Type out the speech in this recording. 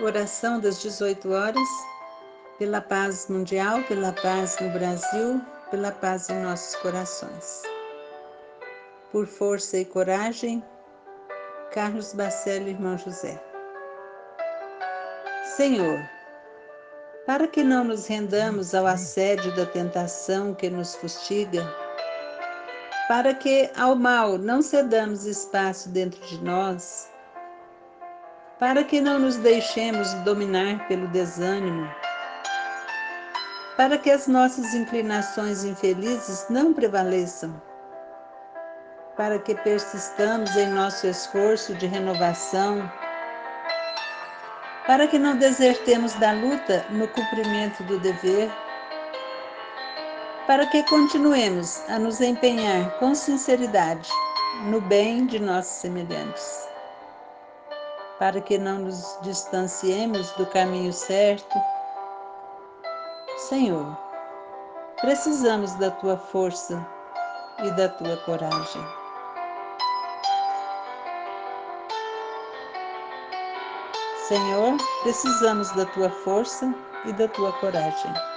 Oração das 18 horas, pela paz mundial, pela paz no Brasil, pela paz em nossos corações. Por força e coragem, Carlos Bacelli, irmão José. Senhor, para que não nos rendamos ao assédio da tentação que nos fustiga, para que ao mal não cedamos espaço dentro de nós, para que não nos deixemos dominar pelo desânimo, para que as nossas inclinações infelizes não prevaleçam, para que persistamos em nosso esforço de renovação, para que não desertemos da luta no cumprimento do dever, para que continuemos a nos empenhar com sinceridade no bem de nossos semelhantes para que não nos distanciemos do caminho certo. Senhor, precisamos da tua força e da tua coragem. Senhor, precisamos da tua força e da tua coragem.